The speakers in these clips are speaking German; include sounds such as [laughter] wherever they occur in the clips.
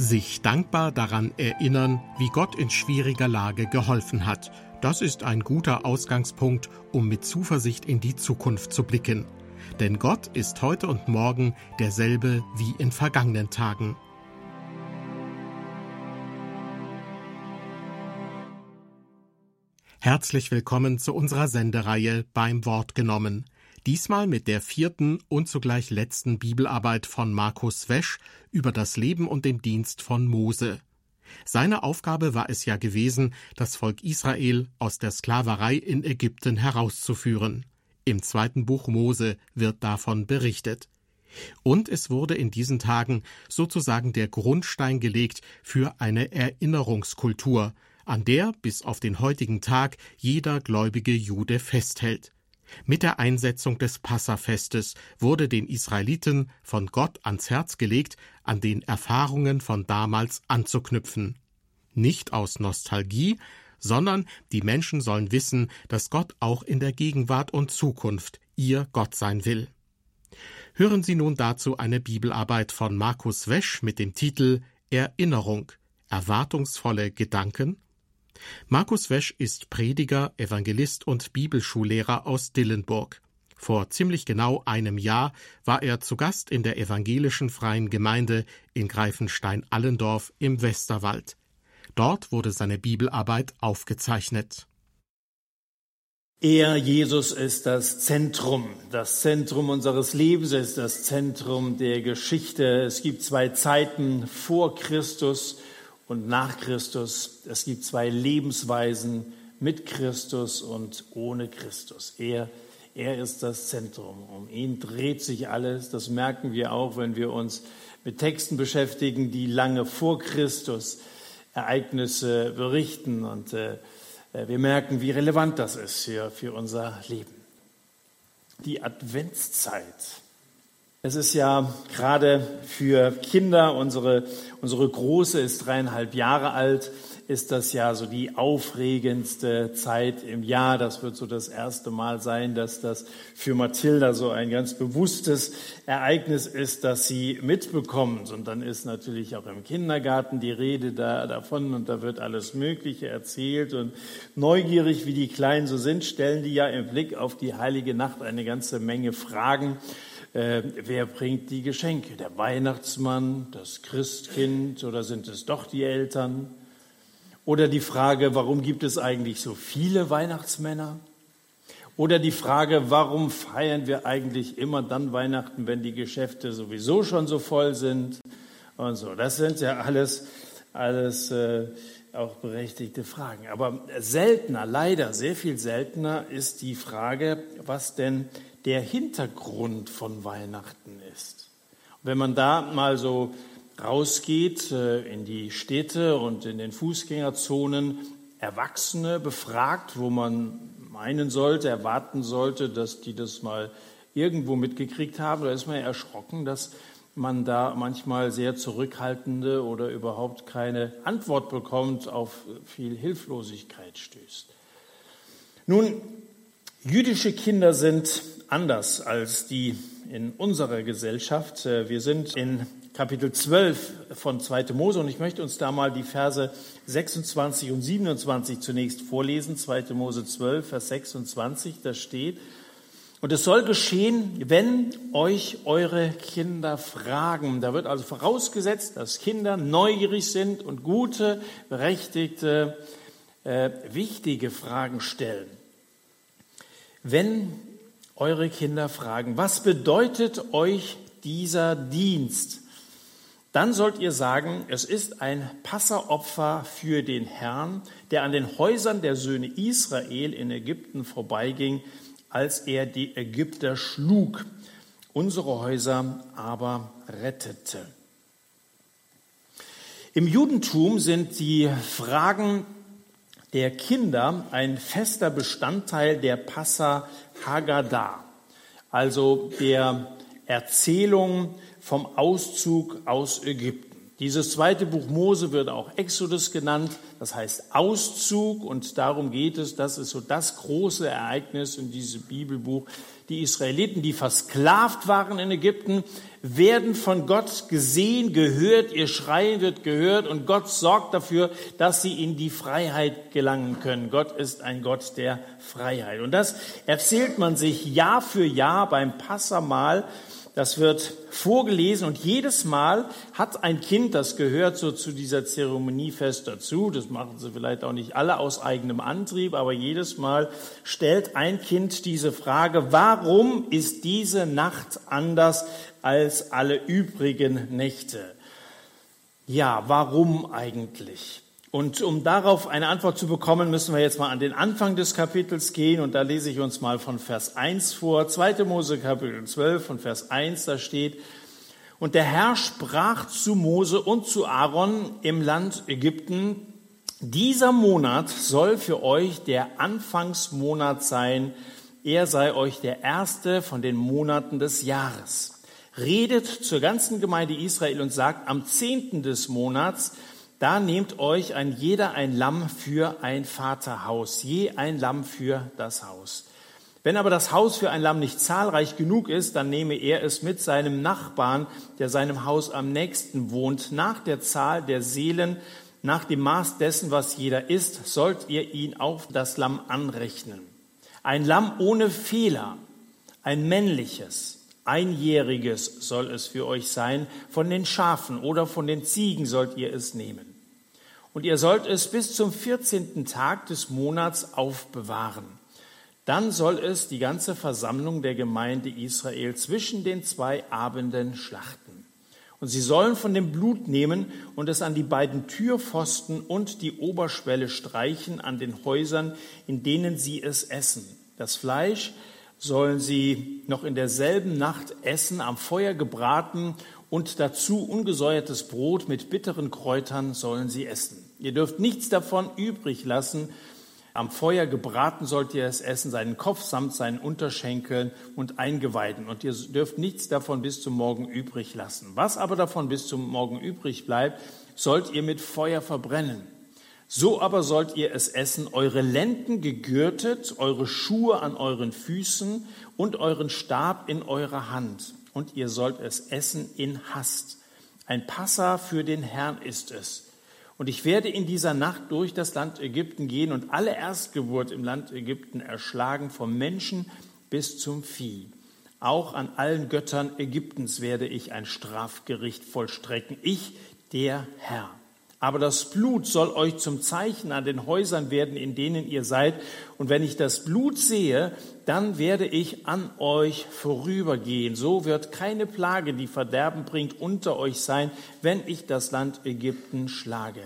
Sich dankbar daran erinnern, wie Gott in schwieriger Lage geholfen hat. Das ist ein guter Ausgangspunkt, um mit Zuversicht in die Zukunft zu blicken. Denn Gott ist heute und morgen derselbe wie in vergangenen Tagen. Herzlich willkommen zu unserer Sendereihe beim Wort genommen. Diesmal mit der vierten und zugleich letzten Bibelarbeit von Markus Wesch über das Leben und den Dienst von Mose. Seine Aufgabe war es ja gewesen, das Volk Israel aus der Sklaverei in Ägypten herauszuführen. Im zweiten Buch Mose wird davon berichtet. Und es wurde in diesen Tagen sozusagen der Grundstein gelegt für eine Erinnerungskultur, an der bis auf den heutigen Tag jeder gläubige Jude festhält. Mit der Einsetzung des Passafestes wurde den Israeliten von Gott ans Herz gelegt, an den Erfahrungen von damals anzuknüpfen. Nicht aus Nostalgie, sondern die Menschen sollen wissen, dass Gott auch in der Gegenwart und Zukunft ihr Gott sein will. Hören Sie nun dazu eine Bibelarbeit von Markus Wesch mit dem Titel Erinnerung, erwartungsvolle Gedanken Markus Wesch ist Prediger, Evangelist und Bibelschullehrer aus Dillenburg. Vor ziemlich genau einem Jahr war er zu Gast in der evangelischen Freien Gemeinde in Greifenstein-Allendorf im Westerwald. Dort wurde seine Bibelarbeit aufgezeichnet. Er, Jesus, ist das Zentrum. Das Zentrum unseres Lebens ist das Zentrum der Geschichte. Es gibt zwei Zeiten vor Christus und nach Christus. Es gibt zwei Lebensweisen mit Christus und ohne Christus. Er, er ist das Zentrum. Um ihn dreht sich alles. Das merken wir auch, wenn wir uns mit Texten beschäftigen, die lange vor Christus Ereignisse berichten. Und äh, wir merken, wie relevant das ist für, für unser Leben. Die Adventszeit es ist ja gerade für Kinder, unsere, unsere Große ist dreieinhalb Jahre alt, ist das ja so die aufregendste Zeit im Jahr. Das wird so das erste Mal sein, dass das für Mathilda so ein ganz bewusstes Ereignis ist, dass sie mitbekommt. Und dann ist natürlich auch im Kindergarten die Rede da, davon und da wird alles Mögliche erzählt. Und neugierig, wie die Kleinen so sind, stellen die ja im Blick auf die heilige Nacht eine ganze Menge Fragen äh, wer bringt die Geschenke? Der Weihnachtsmann, das Christkind oder sind es doch die Eltern? Oder die Frage, warum gibt es eigentlich so viele Weihnachtsmänner? Oder die Frage, warum feiern wir eigentlich immer dann Weihnachten, wenn die Geschäfte sowieso schon so voll sind? Und so, das sind ja alles, alles äh, auch berechtigte Fragen. Aber seltener, leider sehr viel seltener ist die Frage, was denn der Hintergrund von Weihnachten ist. wenn man da mal so rausgeht äh, in die Städte und in den Fußgängerzonen, Erwachsene befragt, wo man meinen sollte, erwarten sollte, dass die das mal irgendwo mitgekriegt haben, da ist man ja erschrocken, dass man da manchmal sehr zurückhaltende oder überhaupt keine Antwort bekommt, auf viel Hilflosigkeit stößt. Nun, jüdische Kinder sind anders als die in unserer Gesellschaft. Äh, wir sind in Kapitel 12 von 2. Mose und ich möchte uns da mal die Verse 26 und 27 zunächst vorlesen. 2. Mose 12, Vers 26, da steht, und es soll geschehen, wenn euch eure Kinder fragen. Da wird also vorausgesetzt, dass Kinder neugierig sind und gute, berechtigte, äh, wichtige Fragen stellen. Wenn eure Kinder fragen, was bedeutet euch dieser Dienst? Dann sollt ihr sagen, es ist ein Passeropfer für den Herrn, der an den Häusern der Söhne Israel in Ägypten vorbeiging, als er die Ägypter schlug, unsere Häuser aber rettete. Im Judentum sind die Fragen der Kinder ein fester Bestandteil der Passa Haggadah, also der Erzählung vom Auszug aus Ägypten. Dieses zweite Buch Mose wird auch Exodus genannt, das heißt Auszug und darum geht es, das ist so das große Ereignis in diesem Bibelbuch. Die Israeliten, die versklavt waren in Ägypten, werden von Gott gesehen, gehört, ihr Schreien wird gehört und Gott sorgt dafür, dass sie in die Freiheit gelangen können. Gott ist ein Gott der Freiheit. Und das erzählt man sich Jahr für Jahr beim Passamal das wird vorgelesen und jedes Mal hat ein Kind, das gehört so zu dieser Zeremonie fest dazu, das machen sie vielleicht auch nicht alle aus eigenem Antrieb, aber jedes Mal stellt ein Kind diese Frage, warum ist diese Nacht anders als alle übrigen Nächte? Ja, warum eigentlich? Und um darauf eine Antwort zu bekommen, müssen wir jetzt mal an den Anfang des Kapitels gehen. Und da lese ich uns mal von Vers 1 vor. 2. Mose Kapitel 12 von Vers 1, da steht, und der Herr sprach zu Mose und zu Aaron im Land Ägypten, dieser Monat soll für euch der Anfangsmonat sein. Er sei euch der erste von den Monaten des Jahres. Redet zur ganzen Gemeinde Israel und sagt, am zehnten des Monats da nehmt euch ein jeder ein Lamm für ein Vaterhaus, je ein Lamm für das Haus. Wenn aber das Haus für ein Lamm nicht zahlreich genug ist, dann nehme er es mit seinem Nachbarn, der seinem Haus am nächsten wohnt, nach der Zahl der Seelen, nach dem Maß dessen, was jeder ist, sollt ihr ihn auf das Lamm anrechnen. Ein Lamm ohne Fehler, ein männliches, einjähriges soll es für euch sein, von den Schafen oder von den Ziegen sollt ihr es nehmen. Und ihr sollt es bis zum 14. Tag des Monats aufbewahren. Dann soll es die ganze Versammlung der Gemeinde Israel zwischen den zwei Abenden schlachten. Und sie sollen von dem Blut nehmen und es an die beiden Türpfosten und die Oberschwelle streichen an den Häusern, in denen sie es essen. Das Fleisch sollen sie noch in derselben Nacht essen, am Feuer gebraten und dazu ungesäuertes Brot mit bitteren Kräutern sollen sie essen. Ihr dürft nichts davon übrig lassen. Am Feuer gebraten sollt ihr es essen, seinen Kopf samt seinen Unterschenkeln und Eingeweiden. Und ihr dürft nichts davon bis zum Morgen übrig lassen. Was aber davon bis zum Morgen übrig bleibt, sollt ihr mit Feuer verbrennen. So aber sollt ihr es essen, eure Lenden gegürtet, eure Schuhe an euren Füßen und euren Stab in eurer Hand. Und ihr sollt es essen in Hast. Ein Passa für den Herrn ist es. Und ich werde in dieser Nacht durch das Land Ägypten gehen und alle Erstgeburt im Land Ägypten erschlagen, vom Menschen bis zum Vieh. Auch an allen Göttern Ägyptens werde ich ein Strafgericht vollstrecken. Ich, der Herr. Aber das Blut soll euch zum Zeichen an den Häusern werden, in denen ihr seid. Und wenn ich das Blut sehe, dann werde ich an euch vorübergehen. So wird keine Plage, die Verderben bringt, unter euch sein, wenn ich das Land Ägypten schlage.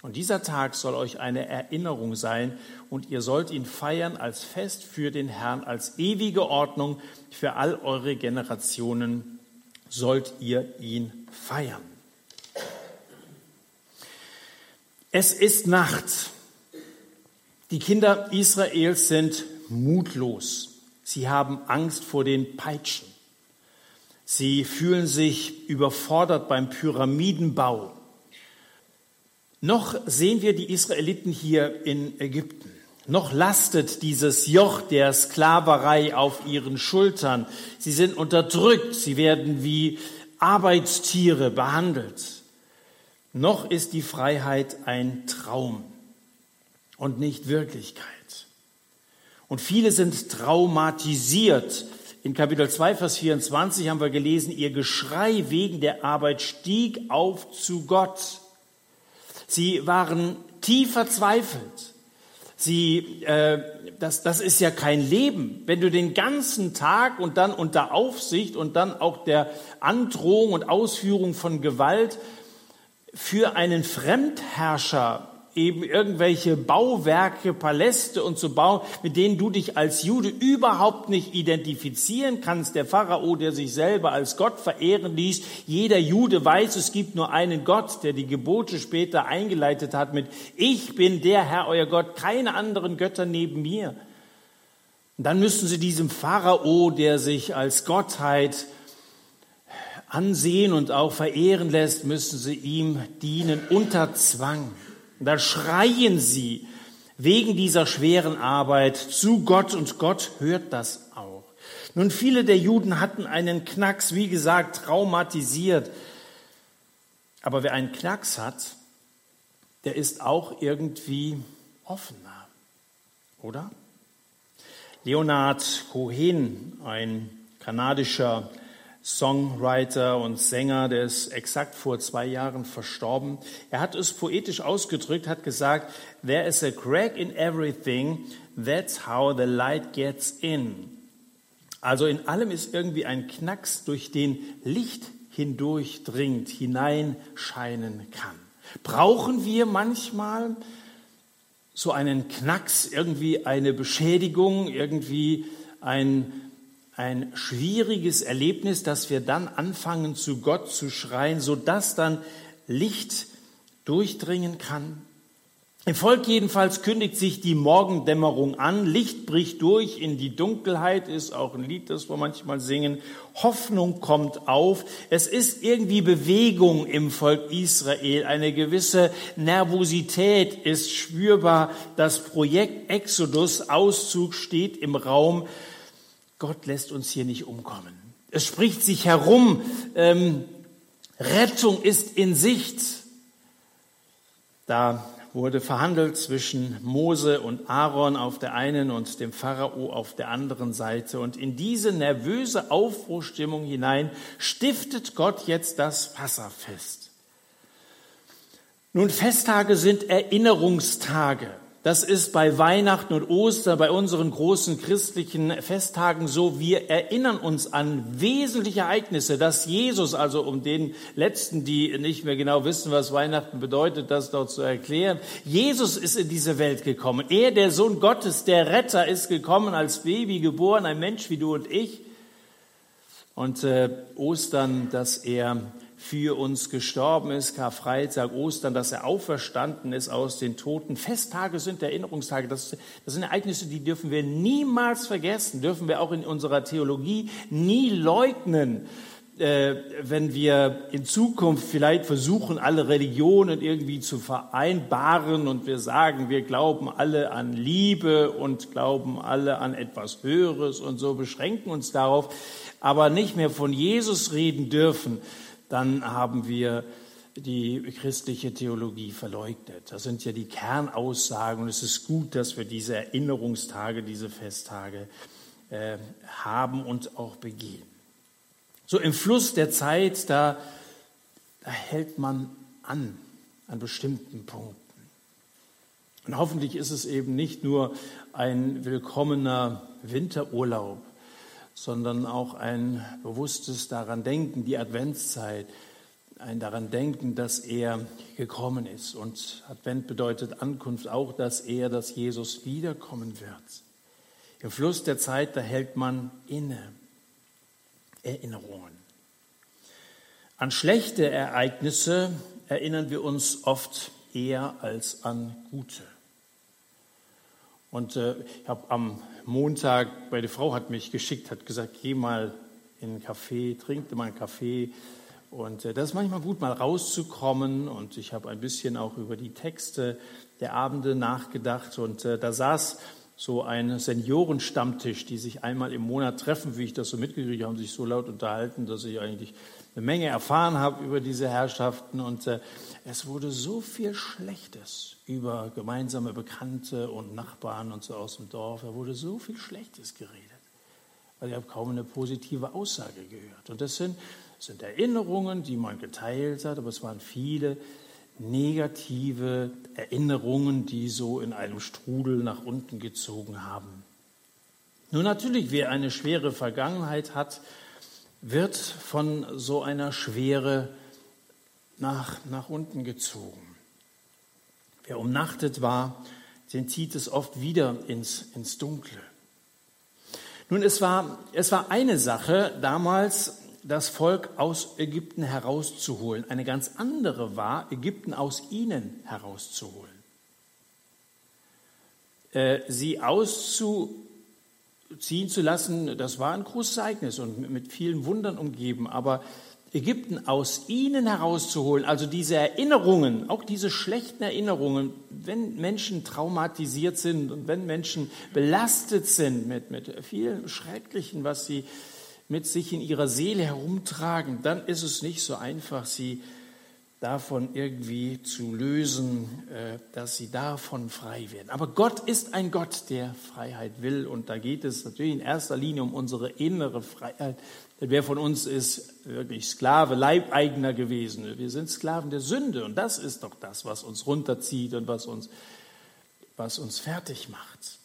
Und dieser Tag soll euch eine Erinnerung sein und ihr sollt ihn feiern als Fest für den Herrn, als ewige Ordnung für all eure Generationen sollt ihr ihn feiern. Es ist Nacht. Die Kinder Israels sind mutlos. Sie haben Angst vor den Peitschen. Sie fühlen sich überfordert beim Pyramidenbau. Noch sehen wir die Israeliten hier in Ägypten. Noch lastet dieses Joch der Sklaverei auf ihren Schultern. Sie sind unterdrückt. Sie werden wie Arbeitstiere behandelt. Noch ist die Freiheit ein Traum und nicht Wirklichkeit. Und viele sind traumatisiert. In Kapitel 2, Vers 24 haben wir gelesen, ihr Geschrei wegen der Arbeit stieg auf zu Gott. Sie waren tief verzweifelt. Sie, äh, das, das ist ja kein Leben. Wenn du den ganzen Tag und dann unter Aufsicht und dann auch der Androhung und Ausführung von Gewalt für einen Fremdherrscher eben irgendwelche Bauwerke, Paläste und so bauen, mit denen du dich als Jude überhaupt nicht identifizieren kannst. Der Pharao, der sich selber als Gott verehren ließ. Jeder Jude weiß, es gibt nur einen Gott, der die Gebote später eingeleitet hat mit Ich bin der Herr, euer Gott, keine anderen Götter neben mir. Und dann müssten sie diesem Pharao, der sich als Gottheit ansehen und auch verehren lässt, müssen sie ihm dienen unter Zwang. Und da schreien sie wegen dieser schweren Arbeit zu Gott und Gott hört das auch. Nun, viele der Juden hatten einen Knacks, wie gesagt, traumatisiert. Aber wer einen Knacks hat, der ist auch irgendwie offener, oder? Leonard Cohen, ein kanadischer Songwriter und Sänger, der ist exakt vor zwei Jahren verstorben. Er hat es poetisch ausgedrückt, hat gesagt, There is a crack in everything, that's how the light gets in. Also in allem ist irgendwie ein Knacks, durch den Licht hindurchdringt, hineinscheinen kann. Brauchen wir manchmal so einen Knacks, irgendwie eine Beschädigung, irgendwie ein ein schwieriges Erlebnis, dass wir dann anfangen, zu Gott zu schreien, sodass dann Licht durchdringen kann. Im Volk jedenfalls kündigt sich die Morgendämmerung an, Licht bricht durch in die Dunkelheit, ist auch ein Lied, das wir manchmal singen, Hoffnung kommt auf, es ist irgendwie Bewegung im Volk Israel, eine gewisse Nervosität ist spürbar, das Projekt Exodus, Auszug steht im Raum, Gott lässt uns hier nicht umkommen. Es spricht sich herum, ähm, Rettung ist in Sicht. Da wurde verhandelt zwischen Mose und Aaron auf der einen und dem Pharao auf der anderen Seite. Und in diese nervöse Aufbruchstimmung hinein stiftet Gott jetzt das Passafest. Nun, Festtage sind Erinnerungstage. Das ist bei Weihnachten und Ostern, bei unseren großen christlichen Festtagen so. Wir erinnern uns an wesentliche Ereignisse, dass Jesus, also um den Letzten, die nicht mehr genau wissen, was Weihnachten bedeutet, das dort zu erklären, Jesus ist in diese Welt gekommen. Er, der Sohn Gottes, der Retter, ist gekommen als Baby geboren, ein Mensch wie du und ich. Und äh, Ostern, dass er für uns gestorben ist, Karfreitag, Ostern, dass er auferstanden ist aus den Toten. Festtage sind Erinnerungstage. Das, das sind Ereignisse, die dürfen wir niemals vergessen, dürfen wir auch in unserer Theologie nie leugnen. Äh, wenn wir in Zukunft vielleicht versuchen, alle Religionen irgendwie zu vereinbaren und wir sagen, wir glauben alle an Liebe und glauben alle an etwas Höheres und so beschränken uns darauf, aber nicht mehr von Jesus reden dürfen, dann haben wir die christliche Theologie verleugnet. Das sind ja die Kernaussagen und es ist gut, dass wir diese Erinnerungstage, diese Festtage äh, haben und auch begehen. So im Fluss der Zeit, da, da hält man an an bestimmten Punkten. Und hoffentlich ist es eben nicht nur ein willkommener Winterurlaub, sondern auch ein bewusstes daran denken, die Adventszeit, ein daran denken, dass er gekommen ist. Und Advent bedeutet Ankunft auch, dass er, dass Jesus wiederkommen wird. Im Fluss der Zeit, da hält man inne. Erinnerungen. An schlechte Ereignisse erinnern wir uns oft eher als an gute. Und äh, ich habe am Montag, meine Frau hat mich geschickt, hat gesagt, geh mal in einen Café, trink mal einen Kaffee. Und äh, das ist manchmal gut, mal rauszukommen. Und ich habe ein bisschen auch über die Texte der Abende nachgedacht. Und äh, da saß so ein Seniorenstammtisch, die sich einmal im Monat treffen, wie ich das so mitgekriegt habe, haben sich so laut unterhalten, dass ich eigentlich eine Menge erfahren habe über diese Herrschaften. Und äh, es wurde so viel Schlechtes über gemeinsame Bekannte und Nachbarn und so aus dem Dorf. Da wurde so viel Schlechtes geredet. Weil ich habe kaum eine positive Aussage gehört. Und das sind, sind Erinnerungen, die man geteilt hat, aber es waren viele negative Erinnerungen, die so in einem Strudel nach unten gezogen haben. Nun natürlich, wer eine schwere Vergangenheit hat, wird von so einer Schwere nach, nach unten gezogen. Wer umnachtet war, den zieht es oft wieder ins, ins Dunkle. Nun, es war, es war eine Sache damals, das Volk aus Ägypten herauszuholen. Eine ganz andere war, Ägypten aus ihnen herauszuholen. Äh, sie auszuziehen zu lassen, das war ein großes Ereignis und mit vielen Wundern umgeben. Aber Ägypten aus ihnen herauszuholen, also diese Erinnerungen, auch diese schlechten Erinnerungen, wenn Menschen traumatisiert sind und wenn Menschen belastet sind mit, mit viel Schrecklichen, was sie mit sich in ihrer Seele herumtragen, dann ist es nicht so einfach, sie davon irgendwie zu lösen, äh, dass sie davon frei werden. Aber Gott ist ein Gott, der Freiheit will. Und da geht es natürlich in erster Linie um unsere innere Freiheit. Denn wer von uns ist wirklich Sklave, Leibeigener gewesen? Wir sind Sklaven der Sünde. Und das ist doch das, was uns runterzieht und was uns, was uns fertig macht.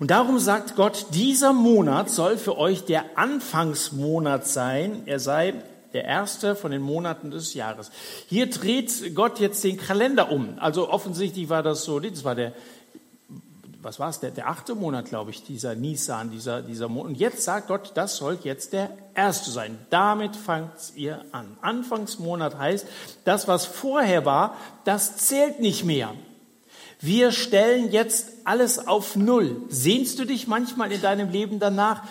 Und darum sagt Gott, dieser Monat soll für euch der Anfangsmonat sein. Er sei der erste von den Monaten des Jahres. Hier dreht Gott jetzt den Kalender um. Also offensichtlich war das so, das war der, was war es, der, der achte Monat, glaube ich, dieser Nisan, dieser, dieser Monat. Und jetzt sagt Gott, das soll jetzt der erste sein. Damit fangt ihr an. Anfangsmonat heißt, das, was vorher war, das zählt nicht mehr. Wir stellen jetzt alles auf Null. Sehnst du dich manchmal in deinem Leben danach?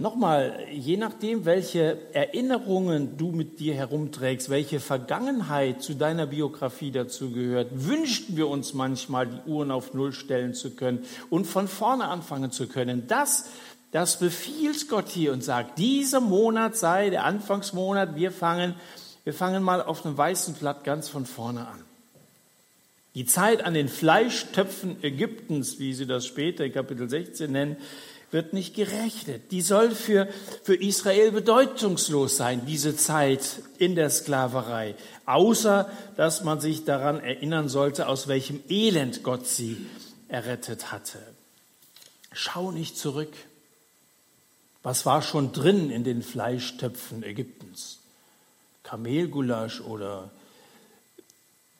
Nochmal, je nachdem, welche Erinnerungen du mit dir herumträgst, welche Vergangenheit zu deiner Biografie dazu gehört, wünschten wir uns manchmal, die Uhren auf Null stellen zu können und von vorne anfangen zu können. Das, das befiehlt Gott hier und sagt, dieser Monat sei der Anfangsmonat, wir fangen, wir fangen mal auf einem weißen Blatt ganz von vorne an. Die Zeit an den Fleischtöpfen Ägyptens, wie sie das später in Kapitel 16 nennen, wird nicht gerechnet. Die soll für, für Israel bedeutungslos sein, diese Zeit in der Sklaverei, außer dass man sich daran erinnern sollte, aus welchem Elend Gott sie errettet hatte. Schau nicht zurück. Was war schon drin in den Fleischtöpfen Ägyptens? Kamelgulasch oder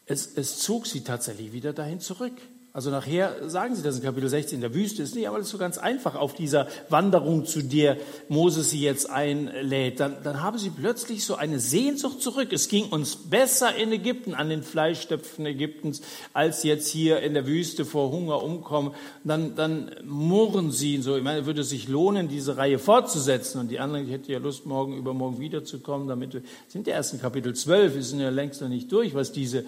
es, es zog sie tatsächlich wieder dahin zurück. Also nachher sagen sie das in Kapitel 16 in der Wüste ist nicht, ist so ganz einfach auf dieser Wanderung, zu der Moses sie jetzt einlädt. Dann, dann haben sie plötzlich so eine Sehnsucht zurück. Es ging uns besser in Ägypten, an den Fleischstöpfen Ägyptens, als jetzt hier in der Wüste vor Hunger umkommen. Dann, dann murren sie so. Ich meine, würde es sich lohnen, diese Reihe fortzusetzen. Und die anderen, ich hätte ja Lust, morgen übermorgen wiederzukommen, damit wir, sind ja erst in Kapitel 12, wir sind ja längst noch nicht durch, was diese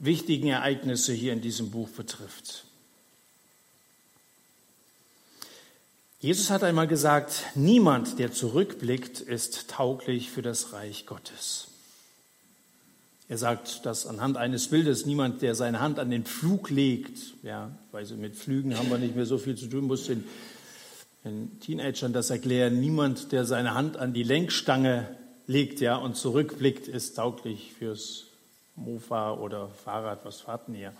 wichtigen Ereignisse hier in diesem Buch betrifft. Jesus hat einmal gesagt, niemand, der zurückblickt, ist tauglich für das Reich Gottes. Er sagt das anhand eines Bildes, niemand, der seine Hand an den Flug legt. Ja, weil mit Flügen haben wir nicht mehr so viel zu tun, muss den, den Teenagern das erklären. Niemand, der seine Hand an die Lenkstange legt ja, und zurückblickt, ist tauglich fürs Mofa oder Fahrrad, was fahrt denn ihr?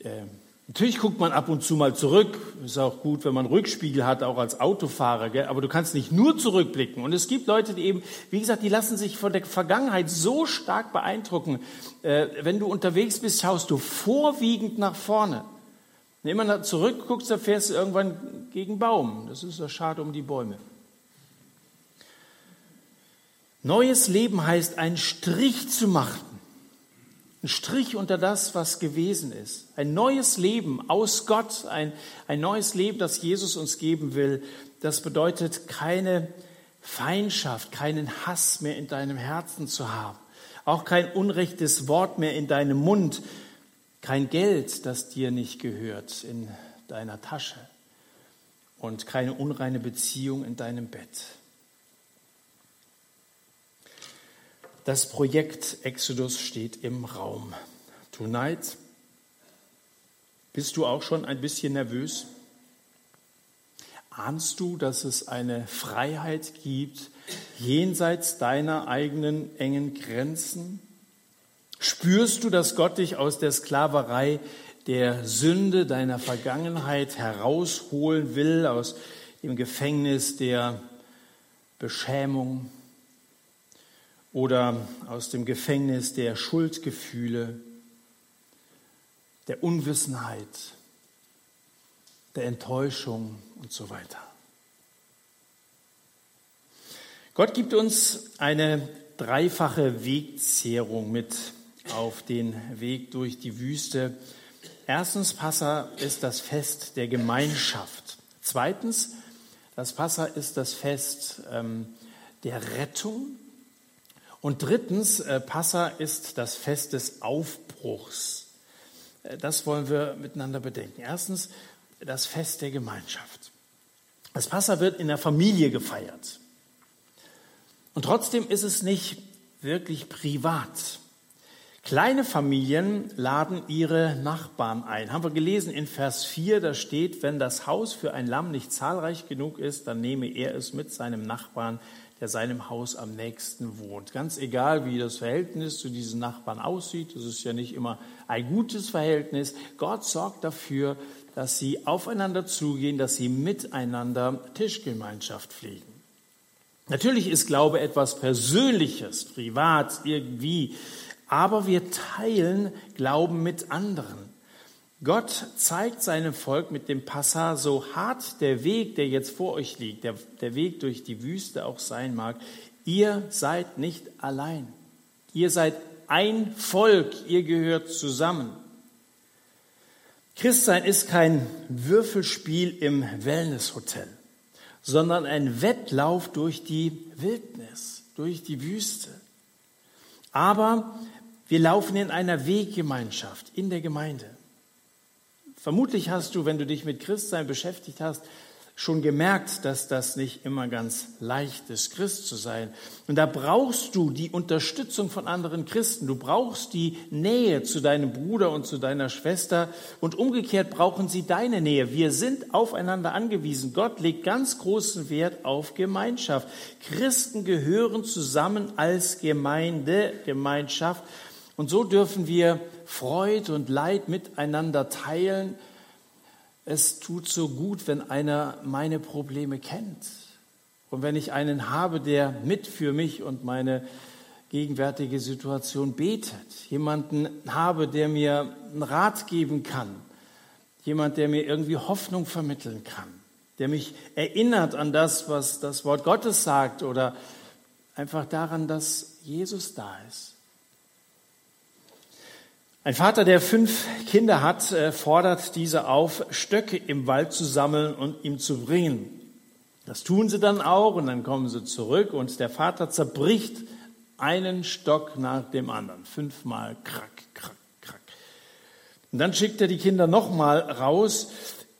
Äh, natürlich guckt man ab und zu mal zurück. Ist auch gut, wenn man Rückspiegel hat, auch als Autofahrer. Gell? Aber du kannst nicht nur zurückblicken. Und es gibt Leute, die eben, wie gesagt, die lassen sich von der Vergangenheit so stark beeindrucken. Äh, wenn du unterwegs bist, schaust du vorwiegend nach vorne. Wenn du immer zurückguckst, dann fährst du irgendwann gegen Baum. Das ist ja schade um die Bäume. Neues Leben heißt, einen Strich zu machen ein Strich unter das, was gewesen ist. Ein neues Leben aus Gott, ein, ein neues Leben, das Jesus uns geben will. Das bedeutet keine Feindschaft, keinen Hass mehr in deinem Herzen zu haben. Auch kein unrechtes Wort mehr in deinem Mund. Kein Geld, das dir nicht gehört, in deiner Tasche. Und keine unreine Beziehung in deinem Bett. Das Projekt Exodus steht im Raum. Tonight, bist du auch schon ein bisschen nervös? Ahnst du, dass es eine Freiheit gibt jenseits deiner eigenen engen Grenzen? Spürst du, dass Gott dich aus der Sklaverei der Sünde deiner Vergangenheit herausholen will, aus dem Gefängnis der Beschämung, oder aus dem Gefängnis der Schuldgefühle, der Unwissenheit, der Enttäuschung und so weiter. Gott gibt uns eine dreifache Wegzehrung mit auf den Weg durch die Wüste. Erstens, Passa ist das Fest der Gemeinschaft. Zweitens, das Passa ist das Fest ähm, der Rettung. Und drittens, äh, Passa ist das Fest des Aufbruchs. Äh, das wollen wir miteinander bedenken. Erstens, das Fest der Gemeinschaft. Das Passa wird in der Familie gefeiert. Und trotzdem ist es nicht wirklich privat. Kleine Familien laden ihre Nachbarn ein. Haben wir gelesen in Vers 4, da steht, wenn das Haus für ein Lamm nicht zahlreich genug ist, dann nehme er es mit seinem Nachbarn, der seinem Haus am nächsten wohnt. Ganz egal, wie das Verhältnis zu diesen Nachbarn aussieht, das ist ja nicht immer ein gutes Verhältnis. Gott sorgt dafür, dass sie aufeinander zugehen, dass sie miteinander Tischgemeinschaft pflegen. Natürlich ist Glaube etwas Persönliches, privat, irgendwie aber wir teilen Glauben mit anderen. Gott zeigt seinem Volk mit dem Passa, so hart der Weg, der jetzt vor euch liegt, der, der Weg durch die Wüste auch sein mag, ihr seid nicht allein. Ihr seid ein Volk, ihr gehört zusammen. Christsein ist kein Würfelspiel im Wellnesshotel, sondern ein Wettlauf durch die Wildnis, durch die Wüste. Aber wir laufen in einer Weggemeinschaft in der Gemeinde. Vermutlich hast du, wenn du dich mit Christsein beschäftigt hast, schon gemerkt, dass das nicht immer ganz leicht ist, Christ zu sein. Und da brauchst du die Unterstützung von anderen Christen. Du brauchst die Nähe zu deinem Bruder und zu deiner Schwester. Und umgekehrt brauchen sie deine Nähe. Wir sind aufeinander angewiesen. Gott legt ganz großen Wert auf Gemeinschaft. Christen gehören zusammen als Gemeinde, Gemeinschaft. Und so dürfen wir Freud und Leid miteinander teilen. Es tut so gut, wenn einer meine Probleme kennt. Und wenn ich einen habe, der mit für mich und meine gegenwärtige Situation betet. Jemanden habe, der mir einen Rat geben kann. Jemand, der mir irgendwie Hoffnung vermitteln kann. Der mich erinnert an das, was das Wort Gottes sagt oder einfach daran, dass Jesus da ist. Ein Vater, der fünf Kinder hat, äh, fordert diese auf, Stöcke im Wald zu sammeln und ihm zu bringen. Das tun sie dann auch und dann kommen sie zurück und der Vater zerbricht einen Stock nach dem anderen. Fünfmal krack, krack, krack. Und dann schickt er die Kinder nochmal raus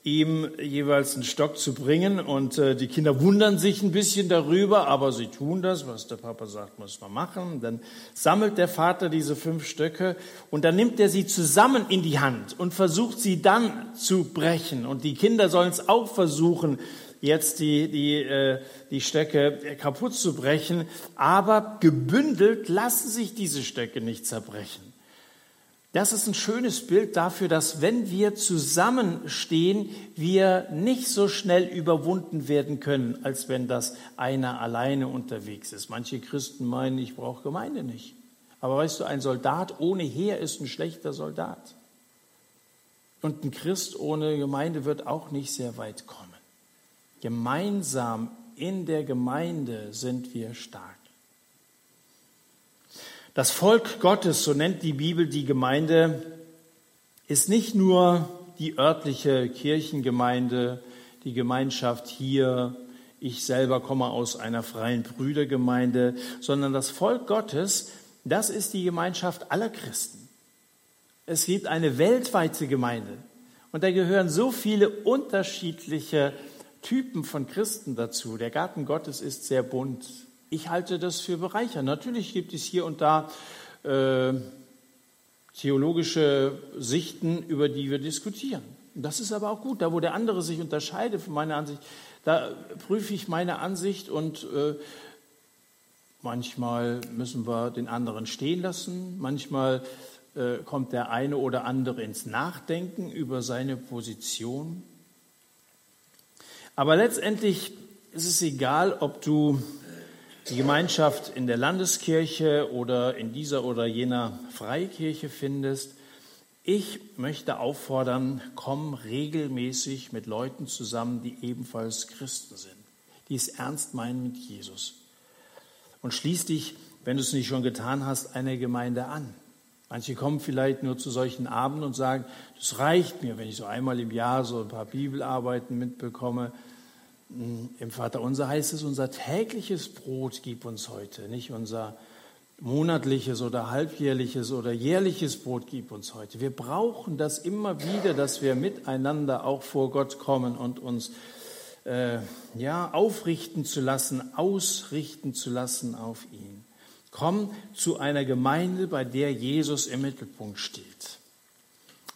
ihm jeweils einen Stock zu bringen. Und äh, die Kinder wundern sich ein bisschen darüber, aber sie tun das, was der Papa sagt, muss man machen. Dann sammelt der Vater diese fünf Stöcke und dann nimmt er sie zusammen in die Hand und versucht sie dann zu brechen. Und die Kinder sollen es auch versuchen, jetzt die, die, äh, die Stöcke kaputt zu brechen. Aber gebündelt lassen sich diese Stöcke nicht zerbrechen. Das ist ein schönes Bild dafür, dass wenn wir zusammenstehen, wir nicht so schnell überwunden werden können, als wenn das einer alleine unterwegs ist. Manche Christen meinen, ich brauche Gemeinde nicht. Aber weißt du, ein Soldat ohne Heer ist ein schlechter Soldat. Und ein Christ ohne Gemeinde wird auch nicht sehr weit kommen. Gemeinsam in der Gemeinde sind wir stark. Das Volk Gottes, so nennt die Bibel die Gemeinde, ist nicht nur die örtliche Kirchengemeinde, die Gemeinschaft hier, ich selber komme aus einer freien Brüdergemeinde, sondern das Volk Gottes, das ist die Gemeinschaft aller Christen. Es gibt eine weltweite Gemeinde und da gehören so viele unterschiedliche Typen von Christen dazu. Der Garten Gottes ist sehr bunt. Ich halte das für bereichernd. Natürlich gibt es hier und da äh, theologische Sichten, über die wir diskutieren. Das ist aber auch gut. Da, wo der andere sich unterscheidet von meiner Ansicht, da prüfe ich meine Ansicht und äh, manchmal müssen wir den anderen stehen lassen. Manchmal äh, kommt der eine oder andere ins Nachdenken über seine Position. Aber letztendlich ist es egal, ob du die Gemeinschaft in der Landeskirche oder in dieser oder jener Freikirche findest. Ich möchte auffordern, komm regelmäßig mit Leuten zusammen, die ebenfalls Christen sind, die es ernst meinen mit Jesus. Und schließ dich, wenn du es nicht schon getan hast, einer Gemeinde an. Manche kommen vielleicht nur zu solchen Abenden und sagen, das reicht mir, wenn ich so einmal im Jahr so ein paar Bibelarbeiten mitbekomme. Im Vater unser heißt es, unser tägliches Brot gib uns heute, nicht unser monatliches oder halbjährliches oder jährliches Brot gib uns heute. Wir brauchen das immer wieder, dass wir miteinander auch vor Gott kommen und uns äh, ja, aufrichten zu lassen, ausrichten zu lassen auf ihn. Komm zu einer Gemeinde, bei der Jesus im Mittelpunkt steht.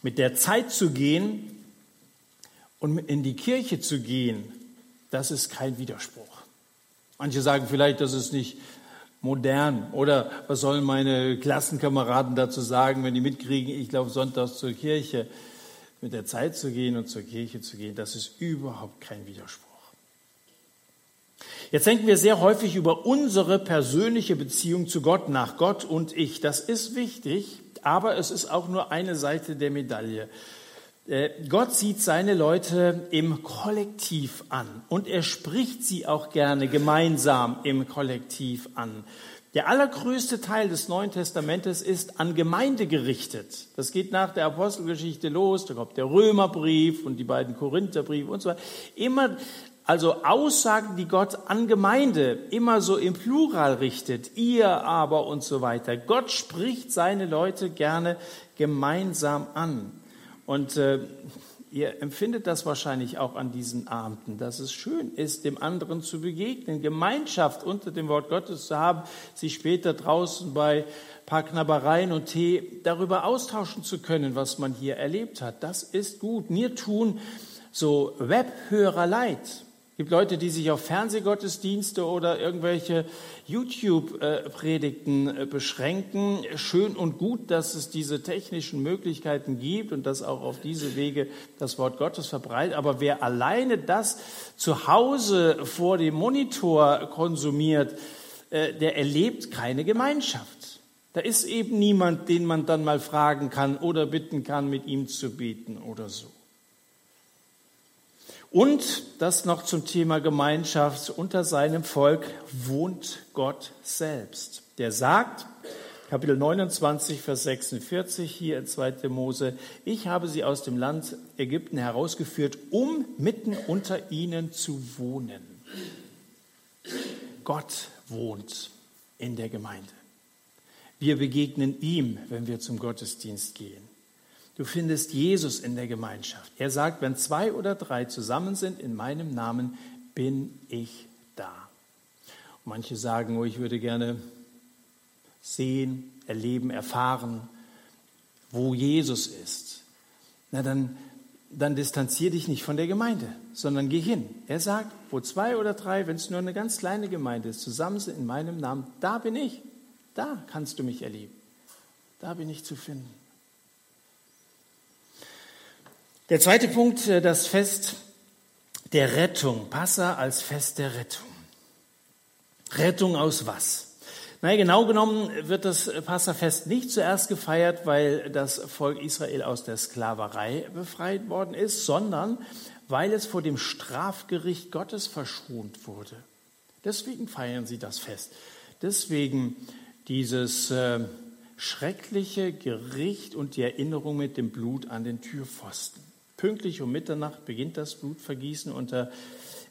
Mit der Zeit zu gehen und in die Kirche zu gehen, das ist kein Widerspruch. Manche sagen vielleicht, das ist nicht modern. Oder was sollen meine Klassenkameraden dazu sagen, wenn die mitkriegen, ich laufe sonntags zur Kirche. Mit der Zeit zu gehen und zur Kirche zu gehen, das ist überhaupt kein Widerspruch. Jetzt denken wir sehr häufig über unsere persönliche Beziehung zu Gott nach, Gott und ich. Das ist wichtig, aber es ist auch nur eine Seite der Medaille. Äh, Gott sieht seine Leute im Kollektiv an und er spricht sie auch gerne gemeinsam im Kollektiv an. Der allergrößte Teil des Neuen Testamentes ist an Gemeinde gerichtet. Das geht nach der Apostelgeschichte los, da kommt der Römerbrief und die beiden Korintherbriefe und so weiter. Immer also Aussagen, die Gott an Gemeinde immer so im Plural richtet, ihr aber und so weiter. Gott spricht seine Leute gerne gemeinsam an. Und äh, ihr empfindet das wahrscheinlich auch an diesen Abenden, dass es schön ist, dem anderen zu begegnen, Gemeinschaft unter dem Wort Gottes zu haben, sich später draußen bei paar Knabbereien und Tee darüber austauschen zu können, was man hier erlebt hat. Das ist gut. Mir tun so Webhörer leid. Es gibt Leute, die sich auf Fernsehgottesdienste oder irgendwelche YouTube-Predigten äh, beschränken. Schön und gut, dass es diese technischen Möglichkeiten gibt und dass auch auf diese Wege das Wort Gottes verbreitet. Aber wer alleine das zu Hause vor dem Monitor konsumiert, äh, der erlebt keine Gemeinschaft. Da ist eben niemand, den man dann mal fragen kann oder bitten kann, mit ihm zu beten oder so. Und das noch zum Thema Gemeinschaft. Unter seinem Volk wohnt Gott selbst. Der sagt, Kapitel 29, Vers 46 hier in 2. Mose, ich habe sie aus dem Land Ägypten herausgeführt, um mitten unter ihnen zu wohnen. Gott wohnt in der Gemeinde. Wir begegnen ihm, wenn wir zum Gottesdienst gehen. Du findest Jesus in der Gemeinschaft. Er sagt, wenn zwei oder drei zusammen sind in meinem Namen, bin ich da. Und manche sagen, oh, ich würde gerne sehen, erleben, erfahren, wo Jesus ist. Na dann, dann distanziere dich nicht von der Gemeinde, sondern geh hin. Er sagt, wo zwei oder drei, wenn es nur eine ganz kleine Gemeinde ist, zusammen sind in meinem Namen, da bin ich. Da kannst du mich erleben. Da bin ich zu finden. Der zweite Punkt, äh, das Fest der Rettung. Passa als Fest der Rettung. Rettung aus was? Na, genau genommen wird das Passafest nicht zuerst gefeiert, weil das Volk Israel aus der Sklaverei befreit worden ist, sondern weil es vor dem Strafgericht Gottes verschont wurde. Deswegen feiern sie das Fest. Deswegen dieses äh, schreckliche Gericht und die Erinnerung mit dem Blut an den Türpfosten. Pünktlich um Mitternacht beginnt das Blutvergießen unter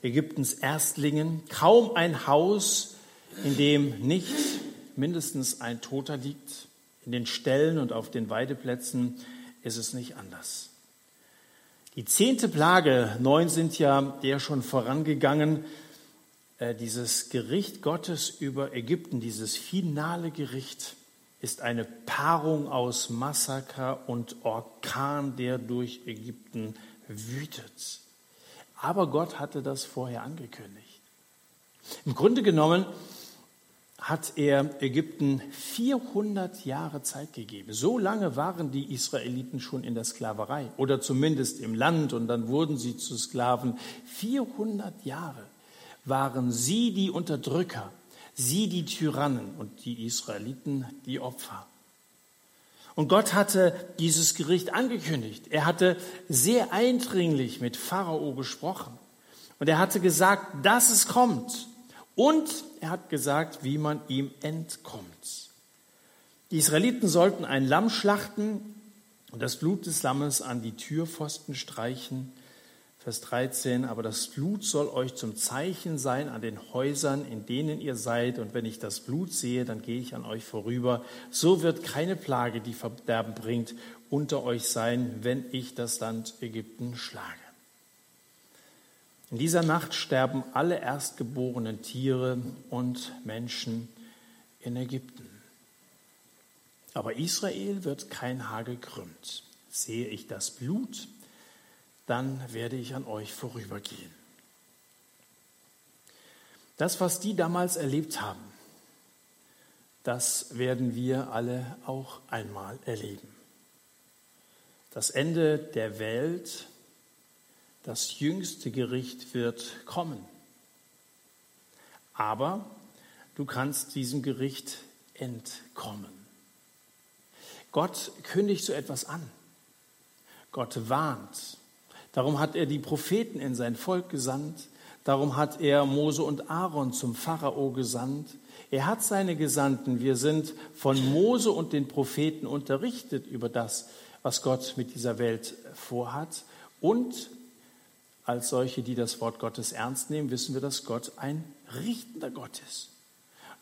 Ägyptens Erstlingen. Kaum ein Haus, in dem nicht mindestens ein Toter liegt. In den Ställen und auf den Weideplätzen ist es nicht anders. Die zehnte Plage, neun sind ja der schon vorangegangen, äh, dieses Gericht Gottes über Ägypten, dieses finale Gericht ist eine Paarung aus Massaker und Orkan, der durch Ägypten wütet. Aber Gott hatte das vorher angekündigt. Im Grunde genommen hat er Ägypten 400 Jahre Zeit gegeben. So lange waren die Israeliten schon in der Sklaverei oder zumindest im Land und dann wurden sie zu Sklaven. 400 Jahre waren sie die Unterdrücker sie die Tyrannen und die Israeliten die Opfer. Und Gott hatte dieses Gericht angekündigt. Er hatte sehr eindringlich mit Pharao gesprochen. Und er hatte gesagt, dass es kommt. Und er hat gesagt, wie man ihm entkommt. Die Israeliten sollten ein Lamm schlachten und das Blut des Lammes an die Türpfosten streichen. Vers 13, aber das Blut soll euch zum Zeichen sein an den Häusern, in denen ihr seid, und wenn ich das Blut sehe, dann gehe ich an euch vorüber. So wird keine Plage, die Verderben bringt, unter euch sein, wenn ich das Land Ägypten schlage. In dieser Nacht sterben alle erstgeborenen Tiere und Menschen in Ägypten. Aber Israel wird kein Haar gekrümmt. Sehe ich das Blut, dann werde ich an euch vorübergehen. Das, was die damals erlebt haben, das werden wir alle auch einmal erleben. Das Ende der Welt, das jüngste Gericht wird kommen. Aber du kannst diesem Gericht entkommen. Gott kündigt so etwas an. Gott warnt. Darum hat er die Propheten in sein Volk gesandt. Darum hat er Mose und Aaron zum Pharao gesandt. Er hat seine Gesandten. Wir sind von Mose und den Propheten unterrichtet über das, was Gott mit dieser Welt vorhat. Und als solche, die das Wort Gottes ernst nehmen, wissen wir, dass Gott ein richtender Gott ist.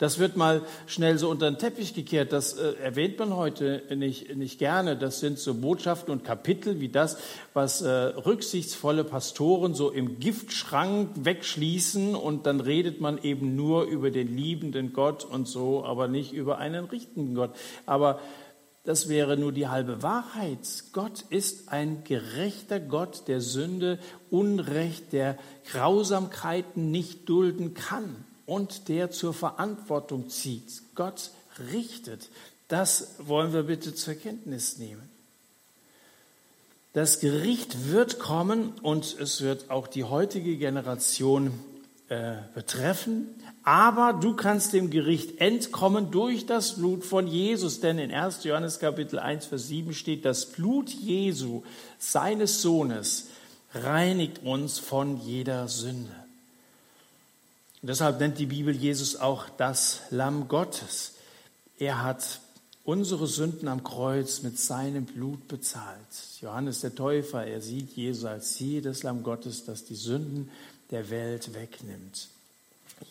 Das wird mal schnell so unter den Teppich gekehrt. Das äh, erwähnt man heute nicht, nicht gerne. Das sind so Botschaften und Kapitel wie das, was äh, rücksichtsvolle Pastoren so im Giftschrank wegschließen und dann redet man eben nur über den liebenden Gott und so, aber nicht über einen richtenden Gott. Aber das wäre nur die halbe Wahrheit. Gott ist ein gerechter Gott, der Sünde, Unrecht, der Grausamkeiten nicht dulden kann und der zur Verantwortung zieht. Gott richtet. Das wollen wir bitte zur Kenntnis nehmen. Das Gericht wird kommen und es wird auch die heutige Generation äh, betreffen. Aber du kannst dem Gericht entkommen durch das Blut von Jesus. Denn in 1. Johannes Kapitel 1, Vers 7 steht, das Blut Jesu, seines Sohnes, reinigt uns von jeder Sünde. Und deshalb nennt die Bibel Jesus auch das Lamm Gottes. Er hat unsere Sünden am Kreuz mit seinem Blut bezahlt. Johannes der Täufer, er sieht Jesus als jedes Lamm Gottes, das die Sünden der Welt wegnimmt.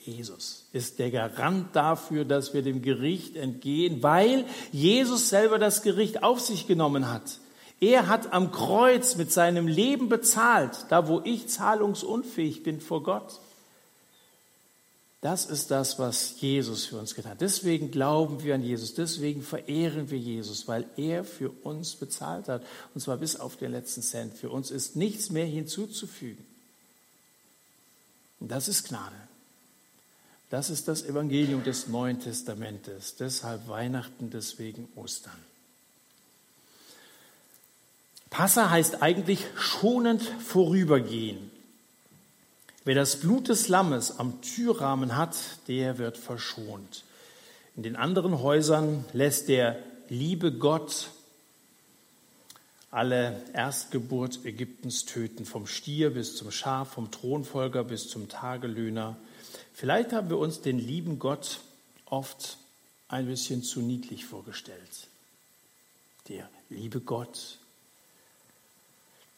Jesus ist der Garant dafür, dass wir dem Gericht entgehen, weil Jesus selber das Gericht auf sich genommen hat. Er hat am Kreuz mit seinem Leben bezahlt, da wo ich zahlungsunfähig bin vor Gott. Das ist das, was Jesus für uns getan hat. Deswegen glauben wir an Jesus, deswegen verehren wir Jesus, weil er für uns bezahlt hat, und zwar bis auf den letzten Cent. Für uns ist nichts mehr hinzuzufügen. Und das ist Gnade. Das ist das Evangelium des Neuen Testamentes. Deshalb Weihnachten, deswegen Ostern. Passa heißt eigentlich schonend vorübergehen. Wer das Blut des Lammes am Türrahmen hat, der wird verschont. In den anderen Häusern lässt der liebe Gott alle Erstgeburt Ägyptens töten, vom Stier bis zum Schaf, vom Thronfolger bis zum Tagelöhner. Vielleicht haben wir uns den lieben Gott oft ein bisschen zu niedlich vorgestellt. Der liebe Gott.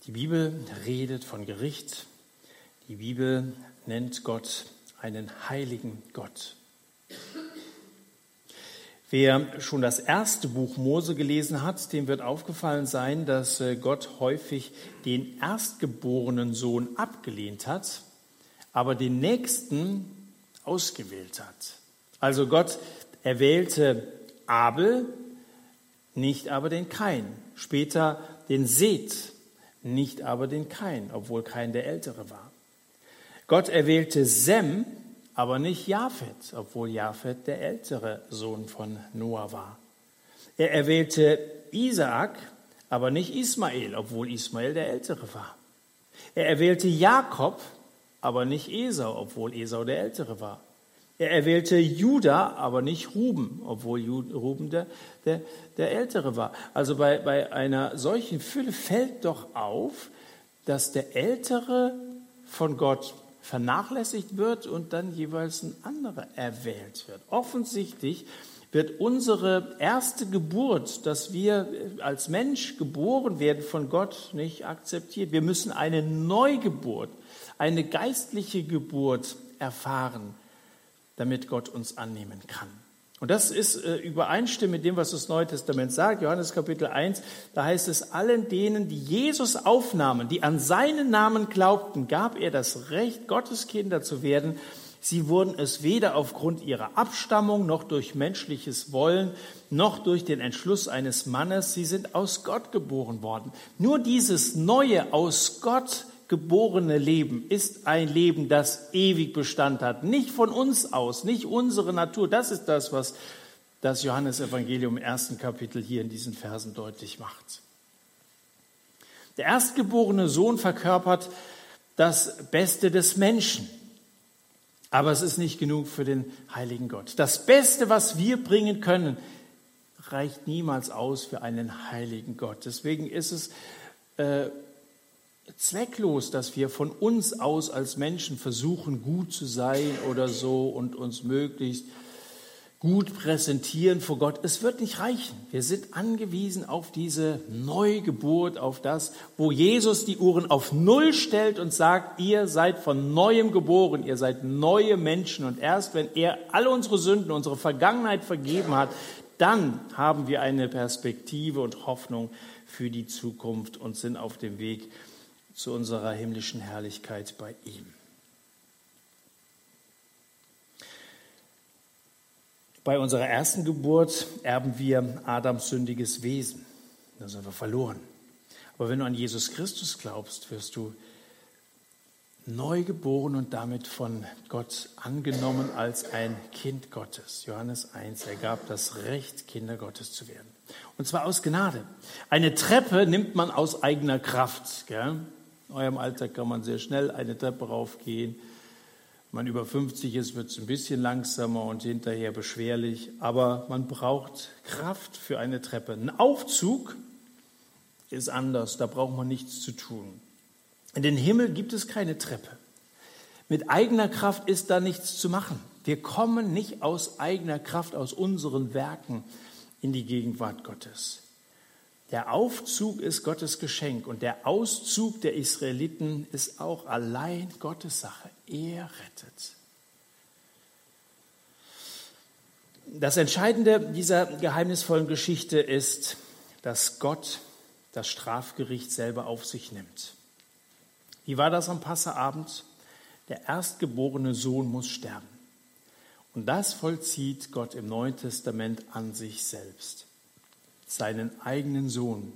Die Bibel redet von Gericht, die Bibel nennt Gott einen heiligen Gott. Wer schon das erste Buch Mose gelesen hat, dem wird aufgefallen sein, dass äh, Gott häufig den erstgeborenen Sohn abgelehnt hat, aber den nächsten ausgewählt hat. Also Gott erwählte Abel, nicht aber den Kain, später den Seth, nicht aber den Kain, obwohl Kain der Ältere war. Gott erwählte Sem, aber nicht Japhet, obwohl Japhet der ältere Sohn von Noah war. Er erwählte Isaak, aber nicht Ismael, obwohl Ismael der ältere war. Er erwählte Jakob, aber nicht Esau, obwohl Esau der ältere war. Er erwählte Judah, aber nicht Ruben, obwohl Ruben der, der, der ältere war. Also bei, bei einer solchen Fülle fällt doch auf, dass der ältere von Gott vernachlässigt wird und dann jeweils ein anderer erwählt wird. Offensichtlich wird unsere erste Geburt, dass wir als Mensch geboren werden, von Gott nicht akzeptiert. Wir müssen eine Neugeburt, eine geistliche Geburt erfahren, damit Gott uns annehmen kann. Und das ist äh, übereinstimmend mit dem, was das Neue Testament sagt. Johannes Kapitel 1, da heißt es, allen denen, die Jesus aufnahmen, die an seinen Namen glaubten, gab er das Recht, Gottes Kinder zu werden. Sie wurden es weder aufgrund ihrer Abstammung noch durch menschliches Wollen noch durch den Entschluss eines Mannes. Sie sind aus Gott geboren worden. Nur dieses neue aus Gott geborene Leben ist ein Leben, das ewig Bestand hat. Nicht von uns aus, nicht unsere Natur. Das ist das, was das Johannesevangelium im ersten Kapitel hier in diesen Versen deutlich macht. Der erstgeborene Sohn verkörpert das Beste des Menschen. Aber es ist nicht genug für den heiligen Gott. Das Beste, was wir bringen können, reicht niemals aus für einen heiligen Gott. Deswegen ist es äh, zwecklos, dass wir von uns aus als Menschen versuchen, gut zu sein oder so und uns möglichst gut präsentieren vor Gott. Es wird nicht reichen. Wir sind angewiesen auf diese Neugeburt, auf das, wo Jesus die Uhren auf Null stellt und sagt, ihr seid von neuem geboren, ihr seid neue Menschen. Und erst wenn er alle unsere Sünden, unsere Vergangenheit vergeben hat, dann haben wir eine Perspektive und Hoffnung für die Zukunft und sind auf dem Weg zu unserer himmlischen Herrlichkeit bei ihm. Bei unserer ersten Geburt erben wir Adams sündiges Wesen. Das sind wir verloren. Aber wenn du an Jesus Christus glaubst, wirst du neu geboren und damit von Gott angenommen als ein Kind Gottes. Johannes 1, er gab das Recht, Kinder Gottes zu werden. Und zwar aus Gnade. Eine Treppe nimmt man aus eigener Kraft. Gell? In eurem Alter kann man sehr schnell eine Treppe raufgehen. Wenn man über 50 ist, wird es ein bisschen langsamer und hinterher beschwerlich. Aber man braucht Kraft für eine Treppe. Ein Aufzug ist anders, da braucht man nichts zu tun. In den Himmel gibt es keine Treppe. Mit eigener Kraft ist da nichts zu machen. Wir kommen nicht aus eigener Kraft, aus unseren Werken in die Gegenwart Gottes. Der Aufzug ist Gottes Geschenk und der Auszug der Israeliten ist auch allein Gottes Sache. Er rettet. Das Entscheidende dieser geheimnisvollen Geschichte ist, dass Gott das Strafgericht selber auf sich nimmt. Wie war das am Passeabend? Der erstgeborene Sohn muss sterben. Und das vollzieht Gott im Neuen Testament an sich selbst seinen eigenen Sohn,